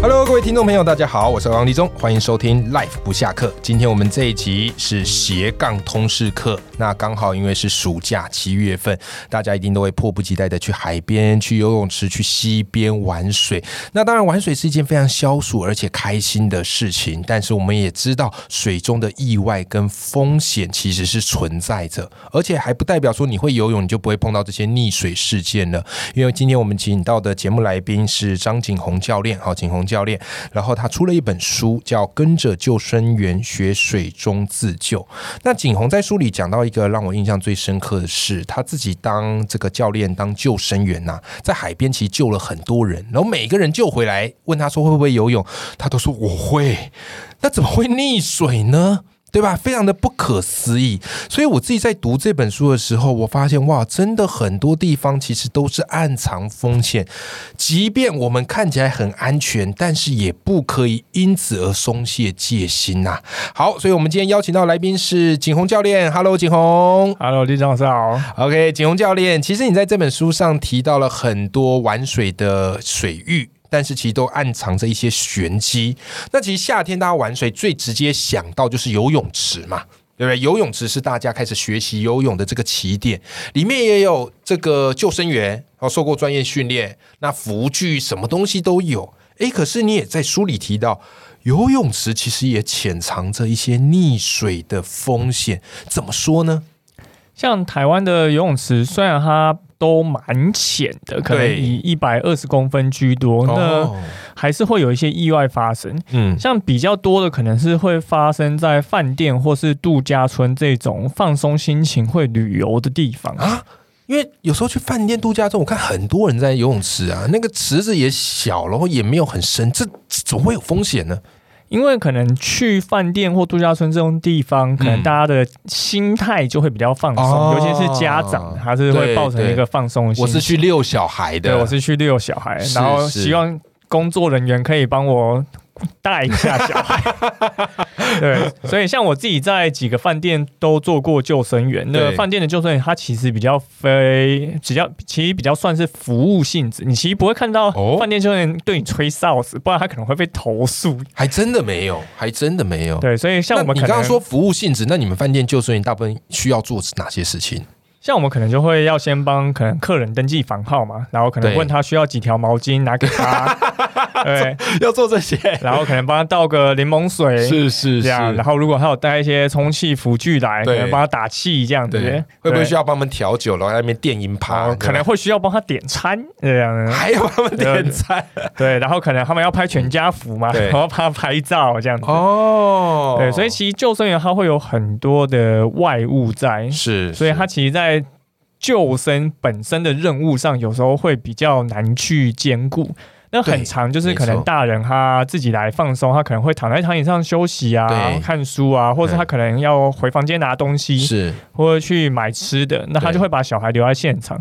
Hello，各位听众朋友，大家好，我是王立忠，欢迎收听 Life 不下课。今天我们这一集是斜杠通识课，那刚好因为是暑假七月份，大家一定都会迫不及待的去海边、去游泳池、去溪边玩水。那当然，玩水是一件非常消暑而且开心的事情，但是我们也知道水中的意外跟风险其实是存在着，而且还不代表说你会游泳你就不会碰到这些溺水事件了。因为今天我们请到的节目来宾是张景宏教练，好，景宏。教练，然后他出了一本书，叫《跟着救生员学水中自救》。那景洪在书里讲到一个让我印象最深刻的事，他自己当这个教练，当救生员呐，在海边其实救了很多人，然后每个人救回来问他说会不会游泳，他都说我会。那怎么会溺水呢？对吧？非常的不可思议。所以我自己在读这本书的时候，我发现哇，真的很多地方其实都是暗藏风险。即便我们看起来很安全，但是也不可以因此而松懈戒心呐。好，所以我们今天邀请到来宾是景洪教练。Hello，景洪。Hello，李老师好。OK，景洪教练，其实你在这本书上提到了很多玩水的水域。但是其实都暗藏着一些玄机。那其实夏天大家玩水最直接想到就是游泳池嘛，对不对？游泳池是大家开始学习游泳的这个起点，里面也有这个救生员，然后受过专业训练，那浮具什么东西都有。诶，可是你也在书里提到，游泳池其实也潜藏着一些溺水的风险。怎么说呢？像台湾的游泳池，虽然它都蛮浅的，可能以一百二十公分居多，那还是会有一些意外发生。嗯，像比较多的可能是会发生在饭店或是度假村这种放松心情会旅游的地方啊。因为有时候去饭店度假中，我看很多人在游泳池啊，那个池子也小，然后也没有很深，这怎么会有风险呢？因为可能去饭店或度假村这种地方，可能大家的心态就会比较放松，尤其是家长，他是会抱成一个放松。我是去遛小孩的，对，我是去遛小孩，然后希望工作人员可以帮我。带一下小孩，对，所以像我自己在几个饭店都做过救生员。那饭店的救生员，他其实比较非比较，其实比较算是服务性质。你其实不会看到饭店救生员对你吹哨子，不然他可能会被投诉。还真的没有，还真的没有。对，所以像我们你刚刚说服务性质，那你们饭店救生员大部分需要做哪些事情？像我们可能就会要先帮可能客人登记房号嘛，然后可能问他需要几条毛巾拿给他，对，要做这些，然后可能帮他倒个柠檬水，是是这样，然后如果他有带一些充气辅具来，可能帮他打气这样子，会不会需要帮他们调酒，然后那边电音趴，可能会需要帮他点餐这样，还要帮他们点餐，对，然后可能他们要拍全家福嘛，然后帮他拍照这样子，哦，对，所以其实救生员他会有很多的外物在，是，所以他其实，在救生本身的任务上，有时候会比较难去兼顾。那很长，就是可能大人他自己来放松，他可能会躺在躺椅上休息啊，看书啊，或者他可能要回房间拿东西，是。或者去买吃的，那他就会把小孩留在现场。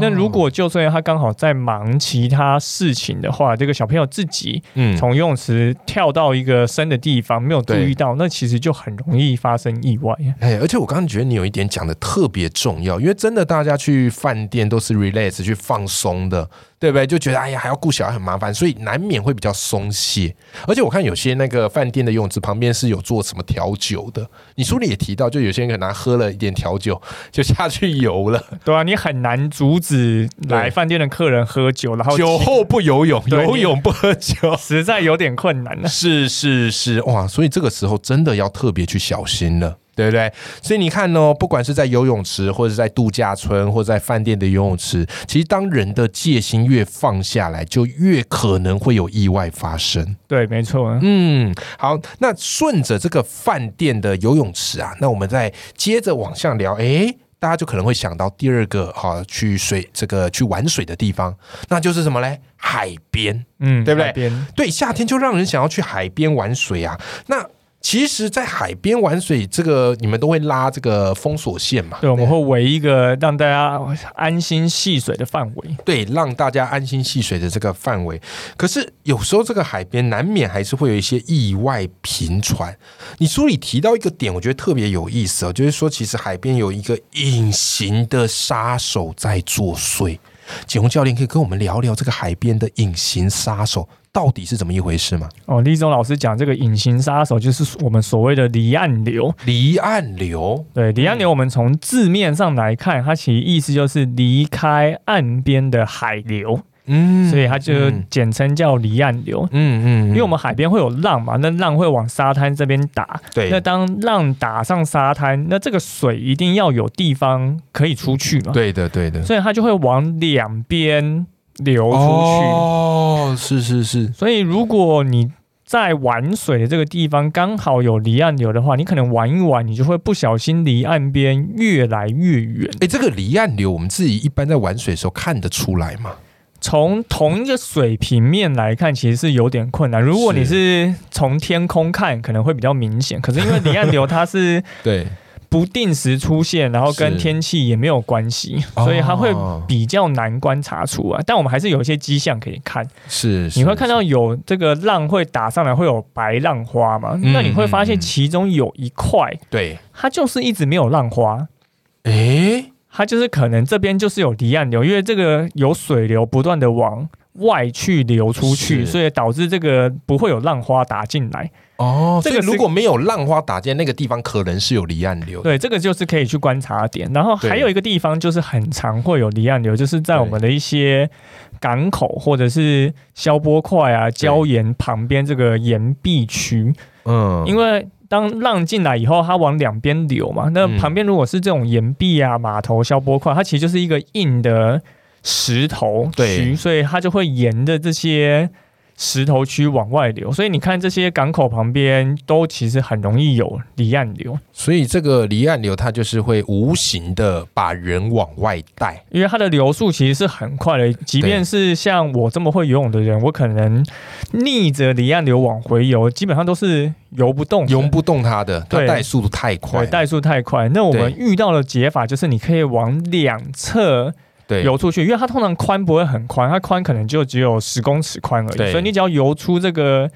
那如果就算他刚好在忙其他事情的话，这个小朋友自己从游泳池跳到一个深的地方，没有注意到，那其实就很容易发生意外。哎，而且我刚刚觉得你有一点讲的特别重要，因为真的大家去饭店都是 relax 去放松的。对不对？就觉得哎呀，还要顾小孩很麻烦，所以难免会比较松懈。而且我看有些那个饭店的游泳池旁边是有做什么调酒的。你书里也提到，就有些人可能喝了一点调酒 就下去游了，对啊，你很难阻止来饭店的客人喝酒，然后酒后不游泳，游泳不喝酒，实在有点困难了。是是是，哇！所以这个时候真的要特别去小心了。对不对？所以你看哦，不管是在游泳池，或者在度假村，或者在饭店的游泳池，其实当人的戒心越放下来，就越可能会有意外发生。对，没错。嗯，好，那顺着这个饭店的游泳池啊，那我们再接着往下聊。诶，大家就可能会想到第二个哈，去水这个去玩水的地方，那就是什么嘞？海边。嗯，对不对？边。对，夏天就让人想要去海边玩水啊。那其实，在海边玩水，这个你们都会拉这个封锁线嘛？对，我们会围一个让大家安心戏水的范围。对，让大家安心戏水的这个范围。可是有时候这个海边难免还是会有一些意外频传。你书里提到一个点，我觉得特别有意思哦，就是说其实海边有一个隐形的杀手在作祟。景洪教练可以跟我们聊聊这个海边的隐形杀手。到底是怎么一回事吗？哦，立中老师讲这个隐形杀手就是我们所谓的离岸流。离岸流，对，离岸流，我们从字面上来看，它其实意思就是离开岸边的海流。嗯，所以它就简称叫离岸流。嗯嗯，因为我们海边会有浪嘛，那浪会往沙滩这边打。对，那当浪打上沙滩，那这个水一定要有地方可以出去嘛。对的，对的。所以它就会往两边。流出去哦，是是是。所以如果你在玩水的这个地方刚好有离岸流的话，你可能玩一玩，你就会不小心离岸边越来越远。哎，这个离岸流，我们自己一般在玩水的时候看得出来吗？从同一个水平面来看，其实是有点困难。如果你是从天空看，可能会比较明显。可是因为离岸流它是对。不定时出现，然后跟天气也没有关系，所以它会比较难观察出来。但我们还是有一些迹象可以看，是你会看到有这个浪会打上来，会有白浪花嘛？那你会发现其中有一块，对，它就是一直没有浪花。诶，它就是可能这边就是有离岸流，因为这个有水流不断的往外去流出去，所以导致这个不会有浪花打进来。哦，这个如果没有浪花打进那个地方，可能是有离岸流。对，这个就是可以去观察点。然后还有一个地方就是很常会有离岸流，就是在我们的一些港口或者是消波块啊、礁岩旁边这个岩壁区。嗯，因为当浪进来以后，它往两边流嘛，那旁边如果是这种岩壁啊、码头、消波块，它其实就是一个硬的石头区，所以它就会沿着这些。石头区往外流，所以你看这些港口旁边都其实很容易有离岸流。所以这个离岸流它就是会无形的把人往外带，因为它的流速其实是很快的。即便是像我这么会游泳的人，我可能逆着离岸流往回游，基本上都是游不动，游不动它的，对带速度太快，带速太快。那我们遇到的解法就是你可以往两侧。游出去，因为它通常宽不会很宽，它宽可能就只有十公尺宽而已，所以你只要游出这个。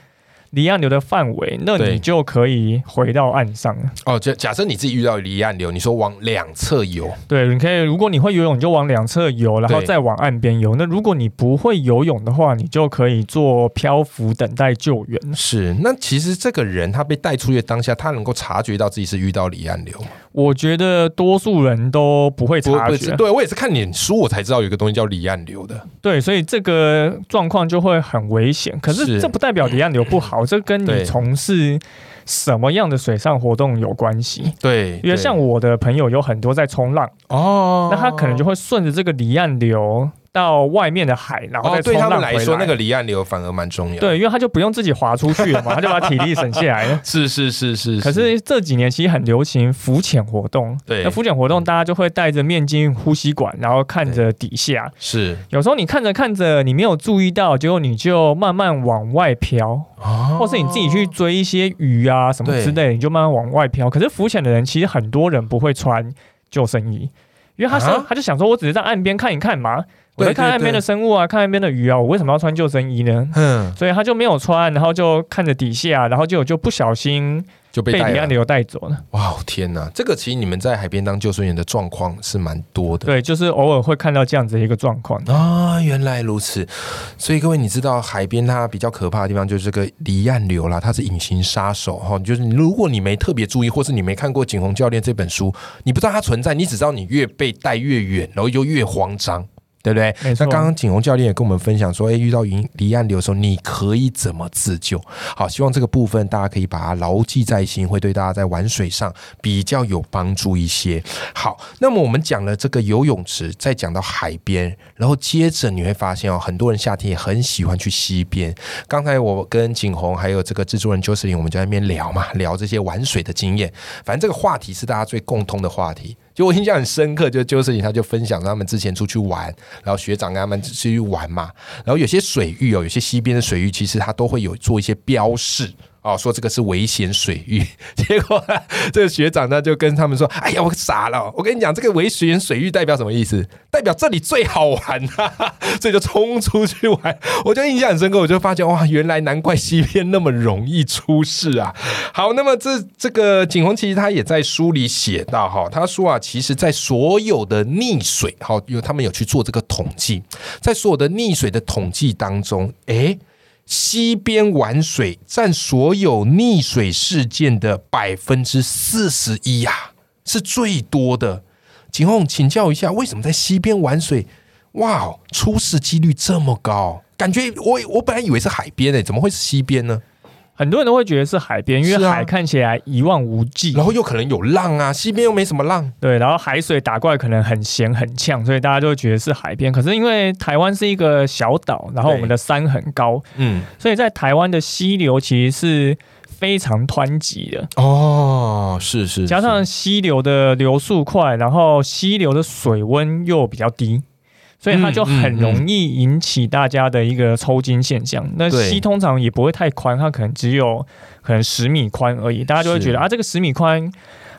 离岸流的范围，那你就可以回到岸上哦。假假设你自己遇到离岸流，你说往两侧游，对，你可以。如果你会游泳，你就往两侧游，然后再往岸边游。那如果你不会游泳的话，你就可以做漂浮等待救援。是，那其实这个人他被带出去当下，他能够察觉到自己是遇到离岸流吗？我觉得多数人都不会察觉。对我也是看脸书，我才知道有一个东西叫离岸流的。对，所以这个状况就会很危险。可是这不代表离岸流不好。这跟你从事什么样的水上活动有关系？对，因为像我的朋友有很多在冲浪哦，那他可能就会顺着这个离岸流。到外面的海，然后再冲浪回来。来说，那个离岸流反而蛮重要。对，因为他就不用自己划出去了嘛，他就把体力省下来了。是是是是。可是这几年其实很流行浮潜活动。对。那浮潜活动，大家就会戴着面镜、呼吸管，然后看着底下。是。有时候你看着看着，你没有注意到，结果你就慢慢往外飘。哦。或是你自己去追一些鱼啊什么之类，你就慢慢往外飘。可是浮潜的人，其实很多人不会穿救生衣，因为他说他就想说，我只是在岸边看一看嘛。我在看岸边的生物啊，看岸边的鱼啊，我为什么要穿救生衣呢？嗯，所以他就没有穿，然后就看着底下，然后就就不小心就被离岸流带走了。哇，天哪！这个其实你们在海边当救生员的状况是蛮多的。对，就是偶尔会看到这样子一个状况啊。原来如此，所以各位你知道海边它比较可怕的地方就是这个离岸流啦，它是隐形杀手哈。就是如果你没特别注意，或是你没看过景洪教练这本书，你不知道它存在，你只知道你越被带越远，然后就越慌张。对不对？那刚刚景洪教练也跟我们分享说，哎，遇到云离岸流的时候，你可以怎么自救？好，希望这个部分大家可以把它牢记在心，会对大家在玩水上比较有帮助一些。好，那么我们讲了这个游泳池，再讲到海边，然后接着你会发现哦，很多人夏天也很喜欢去溪边。刚才我跟景洪还有这个制作人邱世林，我们就在那边聊嘛，聊这些玩水的经验。反正这个话题是大家最共通的话题。就我印象很深刻，就就是他就分享他们之前出去玩，然后学长跟他们出去玩嘛，然后有些水域哦，有些溪边的水域，其实它都会有做一些标示。哦，说这个是危险水域，结果这个学长呢就跟他们说：“哎呀，我傻了！我跟你讲，这个危险水域代表什么意思？代表这里最好玩啊！所以就冲出去玩。我就印象很深刻，我就发现哇，原来难怪西边那么容易出事啊！好，那么这这个景洪其实他也在书里写到哈，他说啊，其实，在所有的溺水，好，因为他们有去做这个统计，在所有的溺水的统计当中，哎。西边玩水占所有溺水事件的百分之四十一呀，是最多的。景宏，请教一下，为什么在西边玩水，哇，出事几率这么高？感觉我我本来以为是海边诶，怎么会是西边呢？很多人都会觉得是海边，因为海看起来一望无际，然后又可能有浪啊，西边又没什么浪，对，然后海水打过来可能很咸很呛，所以大家就会觉得是海边。可是因为台湾是一个小岛，然后我们的山很高，嗯，所以在台湾的溪流其实是非常湍急的。哦，是是，加上溪流的流速快，然后溪流的水温又比较低。所以它就很容易引起大家的一个抽筋现象。那溪通常也不会太宽，它可能只有可能十米宽而已。大家就会觉得啊，这个十米宽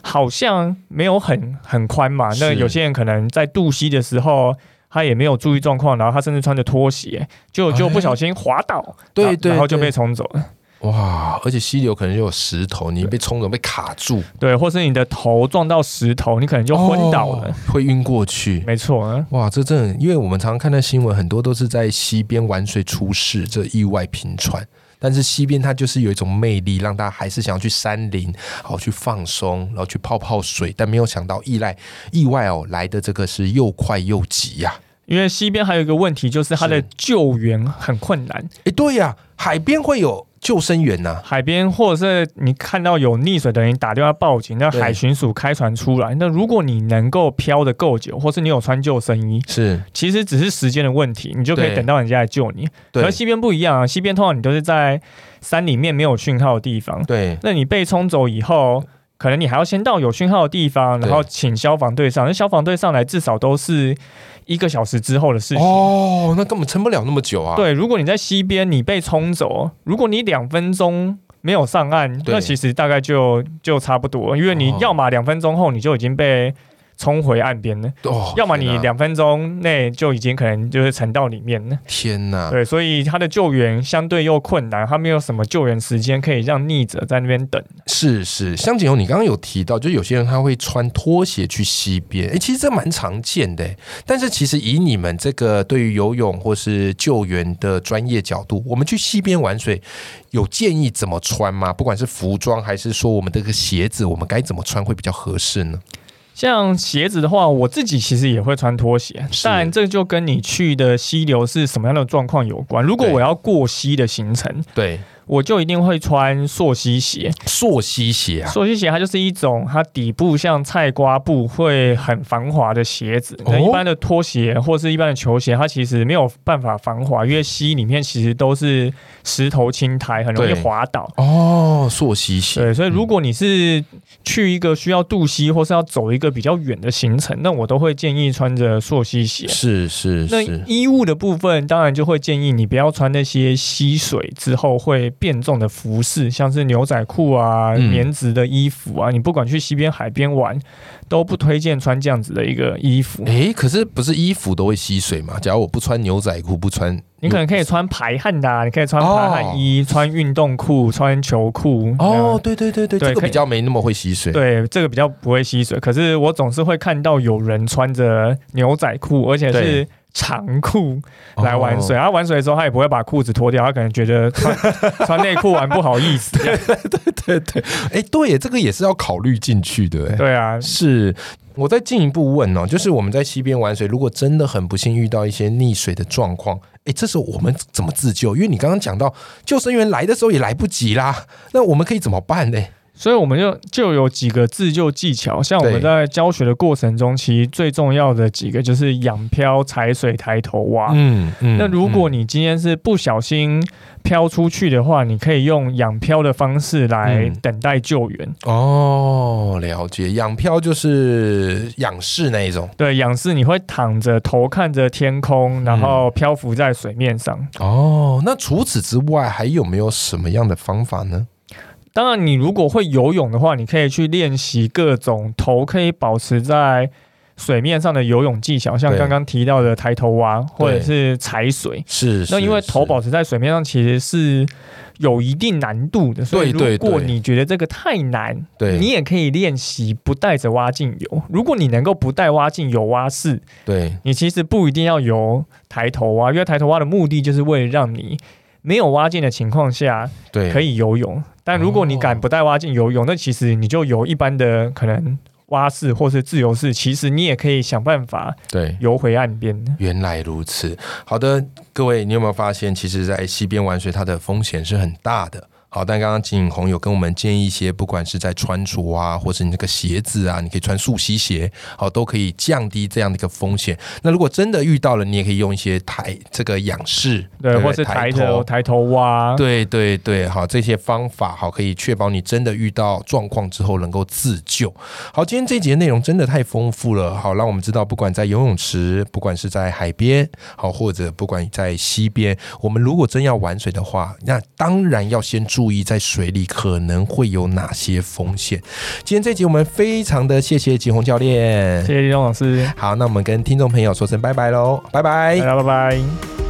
好像没有很很宽嘛。那有些人可能在渡溪的时候，他也没有注意状况，然后他甚至穿着拖鞋，就就不小心滑倒，对对，然后就被冲走了。哇！而且溪流可能就有石头，你被冲走被卡住，对，或是你的头撞到石头，你可能就昏倒了，会晕过去。没错，啊哇，这真的，因为我们常常看到新闻，很多都是在溪边玩水出事，这意外频传。但是溪边它就是有一种魅力，让大家还是想要去山林，好去放松，然后去泡泡水。但没有想到意外意外哦来的这个是又快又急呀。因为溪边还有一个问题，就是它的救援很困难。哎，对呀，海边会有。救生员呢？海边或者是你看到有溺水的人，打电话报警，那海巡署开船出来。那如果你能够漂的够久，或是你有穿救生衣，是其实只是时间的问题，你就可以等到人家来救你。而西边不一样啊，西边通常你都是在山里面没有讯号的地方。对，那你被冲走以后，可能你还要先到有讯号的地方，然后请消防队上。那消防队上来至少都是。一个小时之后的事情哦，那根本撑不了那么久啊。对，如果你在西边，你被冲走，如果你两分钟没有上岸，那其实大概就就差不多，因为你要么两分钟后你就已经被。冲回岸边呢？哦，要么你两分钟内就已经可能就是沉到里面了。天哪！对，所以他的救援相对又困难，他没有什么救援时间可以让溺者在那边等。是是，香景红，你刚刚有提到，就有些人他会穿拖鞋去溪边，哎，其实这蛮常见的。但是其实以你们这个对于游泳或是救援的专业角度，我们去溪边玩水，有建议怎么穿吗？不管是服装还是说我们这个鞋子，我们该怎么穿会比较合适呢？像鞋子的话，我自己其实也会穿拖鞋，但这就跟你去的溪流是什么样的状况有关。如果我要过溪的行程，对。我就一定会穿溯溪鞋，溯溪鞋啊，溯溪鞋它就是一种它底部像菜瓜布会很防滑的鞋子。那一般的拖鞋或是一般的球鞋，它其实没有办法防滑，因为溪里面其实都是石头青苔，很容易滑倒。哦，溯溪鞋。对，所以如果你是去一个需要渡溪或是要走一个比较远的行程，那我都会建议穿着溯溪鞋。是是。那衣物的部分，当然就会建议你不要穿那些吸水之后会。变重的服饰，像是牛仔裤啊、棉质的衣服啊，你不管去西边、海边玩，都不推荐穿这样子的一个衣服。哎，可是不是衣服都会吸水吗？假如我不穿牛仔裤，不穿，你可能可以穿排汗的，你可以穿排汗衣、穿运动裤、穿球裤。哦，对对对对，这个比较没那么会吸水。对，这个比较不会吸水。可是我总是会看到有人穿着牛仔裤，而且是。长裤来玩水，他玩水的时候，他也不会把裤子脱掉，他可能觉得穿 穿内裤玩不好意思。对对对对，哎，对，这个也是要考虑进去的。对啊，是。我再进一步问哦，就是我们在溪边玩水，如果真的很不幸遇到一些溺水的状况，诶，这时候我们怎么自救？因为你刚刚讲到救生员来的时候也来不及啦，那我们可以怎么办呢？所以我们就就有几个自救技巧，像我们在教学的过程中，其实最重要的几个就是仰漂、踩水、抬头蛙。嗯嗯。那如果你今天是不小心漂出去的话，你可以用仰漂的方式来等待救援。哦，了解。仰漂就是仰视那一种。对，仰视你会躺着，头看着天空，然后漂浮在水面上。哦，那除此之外还有没有什么样的方法呢？当然，你如果会游泳的话，你可以去练习各种头可以保持在水面上的游泳技巧，像刚刚提到的抬头蛙或者是踩水。是，那因为头保持在水面上其实是有一定难度的，所以如果你觉得这个太难，对，你也可以练习不带着蛙镜游。如果你能够不带蛙镜游蛙式，对你其实不一定要游抬头蛙，因为抬头蛙的目的就是为了让你。没有蛙镜的情况下，对，可以游泳。但如果你敢不带蛙镜游泳，那其实你就游一般的可能蛙式或是自由式，其实你也可以想办法对游回岸边。原来如此，好的，各位，你有没有发现，其实，在溪边玩水，它的风险是很大的。好，但刚刚金颖红有跟我们建议一些，不管是在穿着啊，或是你这个鞋子啊，你可以穿速吸鞋，好，都可以降低这样的一个风险。那如果真的遇到了，你也可以用一些抬这个仰视，对，或是抬头抬头蛙，对对对，好，这些方法好，可以确保你真的遇到状况之后能够自救。好，今天这一节内容真的太丰富了，好，让我们知道，不管在游泳池，不管是在海边，好，或者不管在溪边，我们如果真要玩水的话，那当然要先注。注意在水里可能会有哪些风险？今天这集我们非常的谢谢吉宏教练，谢谢李东老师。好，那我们跟听众朋友说声拜拜喽，拜拜，大家拜拜。